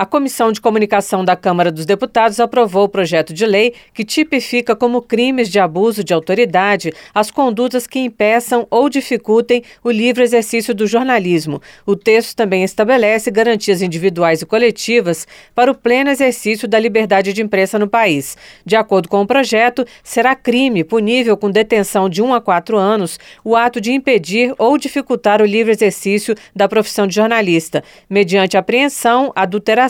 A Comissão de Comunicação da Câmara dos Deputados aprovou o projeto de lei que tipifica como crimes de abuso de autoridade as condutas que impeçam ou dificultem o livre exercício do jornalismo. O texto também estabelece garantias individuais e coletivas para o pleno exercício da liberdade de imprensa no país. De acordo com o projeto, será crime punível com detenção de 1 a 4 anos o ato de impedir ou dificultar o livre exercício da profissão de jornalista, mediante apreensão, adulteração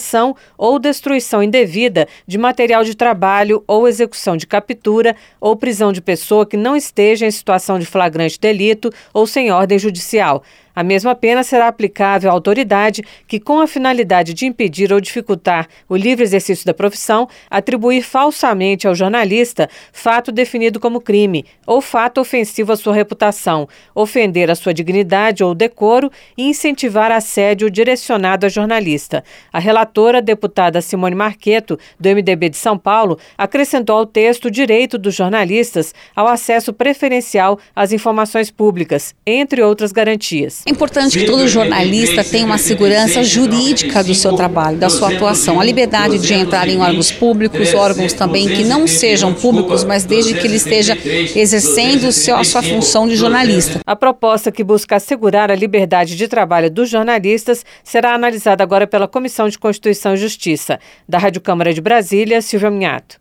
ou destruição indevida de material de trabalho ou execução de captura ou prisão de pessoa que não esteja em situação de flagrante delito ou sem ordem judicial. A mesma pena será aplicável à autoridade que, com a finalidade de impedir ou dificultar o livre exercício da profissão, atribuir falsamente ao jornalista fato definido como crime ou fato ofensivo à sua reputação, ofender a sua dignidade ou decoro e incentivar assédio direcionado a jornalista. A relatora, deputada Simone Marqueto, do MDB de São Paulo, acrescentou ao texto o direito dos jornalistas ao acesso preferencial às informações públicas, entre outras garantias. É importante que todo jornalista tenha uma segurança jurídica do seu trabalho, da sua atuação, a liberdade de entrar em órgãos públicos, órgãos também que não sejam públicos, mas desde que ele esteja exercendo a sua função de jornalista. A proposta que busca assegurar a liberdade de trabalho dos jornalistas será analisada agora pela Comissão de Constituição e Justiça. Da Rádio Câmara de Brasília, Silvia Minhato.